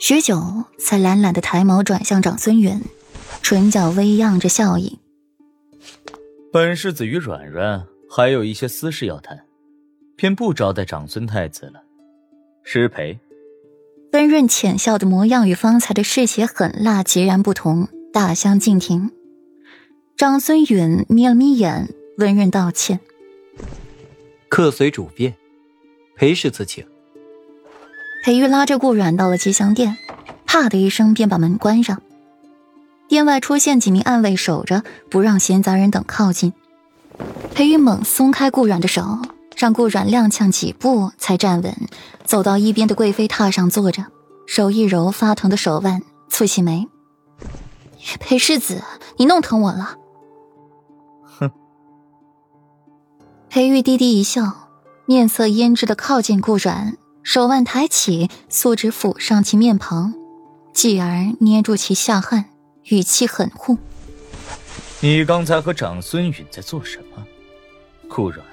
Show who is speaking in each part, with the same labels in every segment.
Speaker 1: 许久，才懒懒的抬眸转向长孙远，唇角微漾着笑意。
Speaker 2: 本世子与软软还有一些私事要谈，便不招待长孙太子了。失陪。
Speaker 1: 温润浅笑的模样与方才的嗜血狠辣截然不同，大相径庭。长孙允眯了眯眼，温润道歉：“
Speaker 3: 客随主便，裴世子请。”
Speaker 1: 裴玉拉着顾软到了吉祥殿，啪的一声便把门关上。殿外出现几名暗卫守着，不让闲杂人等靠近。裴玉猛松开顾软的手，让顾软踉跄几步才站稳，走到一边的贵妃榻上坐着，手一揉发疼的手腕，蹙起眉：“裴世子，你弄疼我了。”
Speaker 2: 哼。
Speaker 1: 裴玉低低一笑，面色胭脂的靠近顾软。手腕抬起，素指抚上其面庞，继而捏住其下汗，语气狠护：“
Speaker 2: 你刚才和长孙允在做什么？顾软，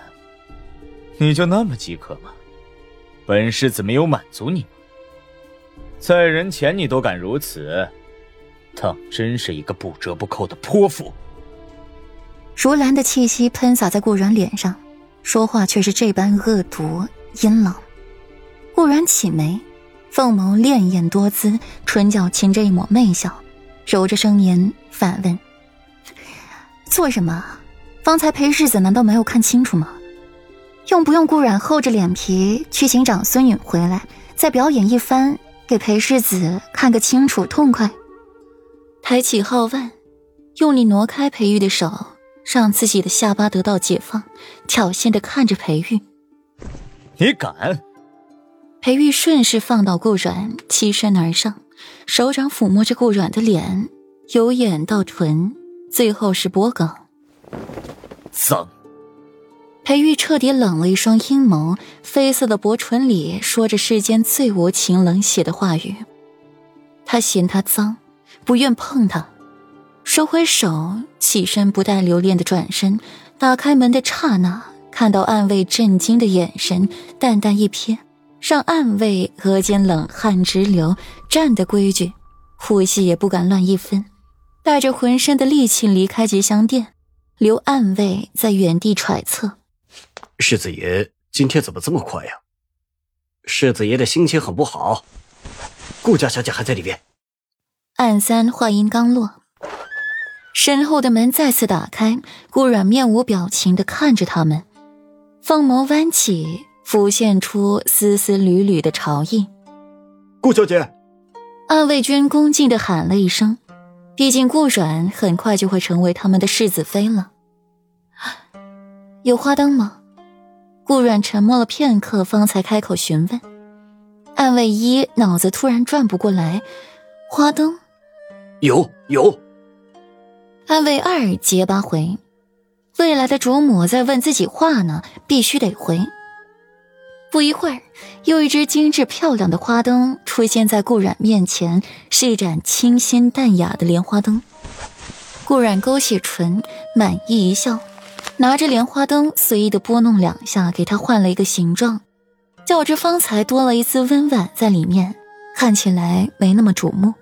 Speaker 2: 你就那么饥渴吗？本世子没有满足你吗？在人前你都敢如此，当真是一个不折不扣的泼妇。”
Speaker 1: 如兰的气息喷洒在顾软脸上，说话却是这般恶毒阴冷。顾然起眉，凤眸潋滟多姿，唇角噙着一抹媚笑，揉着声音反问：“做什么？方才裴世子难道没有看清楚吗？用不用顾然厚着脸皮去请长孙允回来，再表演一番，给裴世子看个清楚痛快？”抬起皓腕，用力挪开裴玉的手，让自己的下巴得到解放，挑衅的看着裴玉：“
Speaker 2: 你敢？”
Speaker 1: 裴玉顺势放倒顾软，栖身而上，手掌抚摸着顾软的脸，由眼到唇，最后是脖颈。
Speaker 2: 脏。
Speaker 1: 裴玉彻底冷了一双阴眸，绯色的薄唇里说着世间最无情冷血的话语。他嫌他脏，不愿碰他，收回手，起身不带留恋的转身，打开门的刹那，看到暗卫震惊的眼神，淡淡一瞥。让暗卫额间冷汗直流，站的规矩，呼吸也不敢乱一分，带着浑身的力气离开吉祥殿，留暗卫在原地揣测：
Speaker 3: 世子爷今天怎么这么快呀？世子爷的心情很不好。顾家小姐还在里边。
Speaker 1: 暗三话音刚落，身后的门再次打开，顾软面无表情的看着他们，凤眸弯起。浮现出丝丝缕缕的潮意。
Speaker 3: 顾小姐，
Speaker 1: 暗卫军恭敬的喊了一声。毕竟顾软很快就会成为他们的世子妃了。有花灯吗？顾软沉默了片刻，方才开口询问。暗卫一脑子突然转不过来，花灯？
Speaker 3: 有有。
Speaker 1: 暗卫二结巴回，未来的主母在问自己话呢，必须得回。不一会儿，又一只精致漂亮的花灯出现在顾染面前，是一盏清新淡雅的莲花灯。顾染勾起唇，满意一笑，拿着莲花灯随意的拨弄两下，给它换了一个形状，较之方才多了一丝温婉在里面，看起来没那么瞩目。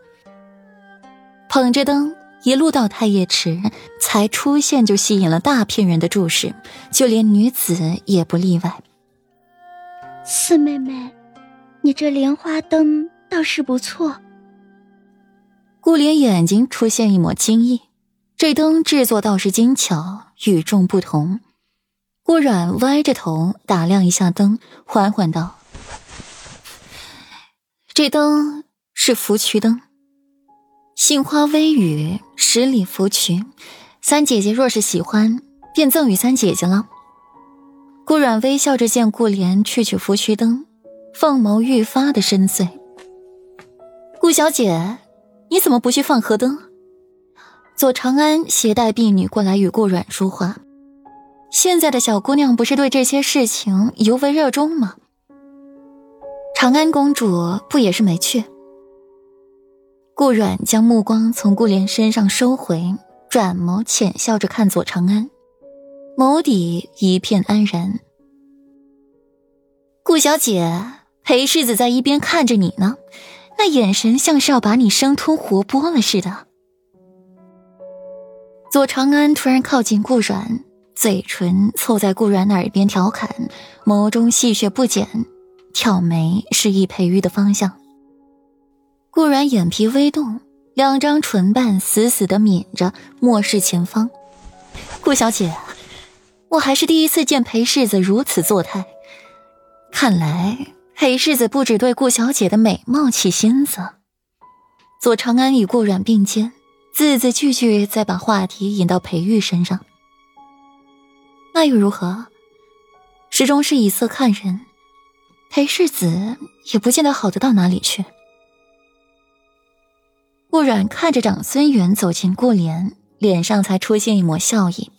Speaker 1: 捧着灯一路到太液池，才出现就吸引了大片人的注视，就连女子也不例外。
Speaker 4: 四妹妹，你这莲花灯倒是不错。
Speaker 1: 顾莲眼睛出现一抹惊异，这灯制作倒是精巧，与众不同。顾软歪着头打量一下灯，缓缓道：“这灯是芙蕖灯，杏花微雨，十里芙蕖。三姐姐若是喜欢，便赠与三姐姐了。”顾软微笑着见顾莲去取芙蕖灯，凤眸愈发的深邃。顾小姐，你怎么不去放河灯？左长安携带婢女过来与顾软说话。现在的小姑娘不是对这些事情尤为热衷吗？长安公主不也是没去？顾软将目光从顾莲身上收回，转眸浅笑着看左长安。眸底一片安然。顾小姐，裴世子在一边看着你呢，那眼神像是要把你生吞活剥了似的。左长安突然靠近顾阮，嘴唇凑在顾阮的耳边调侃，眸中戏谑不减，挑眉示意裴玉的方向。顾阮眼皮微动，两张唇瓣死死的抿着，漠视前方。顾小姐，我还是第一次见裴世子如此作态，看来裴世子不止对顾小姐的美貌起心思。左长安与顾阮并肩。字字句句在把话题引到裴玉身上，那又如何？始终是以色看人，裴世子也不见得好得到哪里去。顾阮看着长孙远走进顾莲，脸上才出现一抹笑意。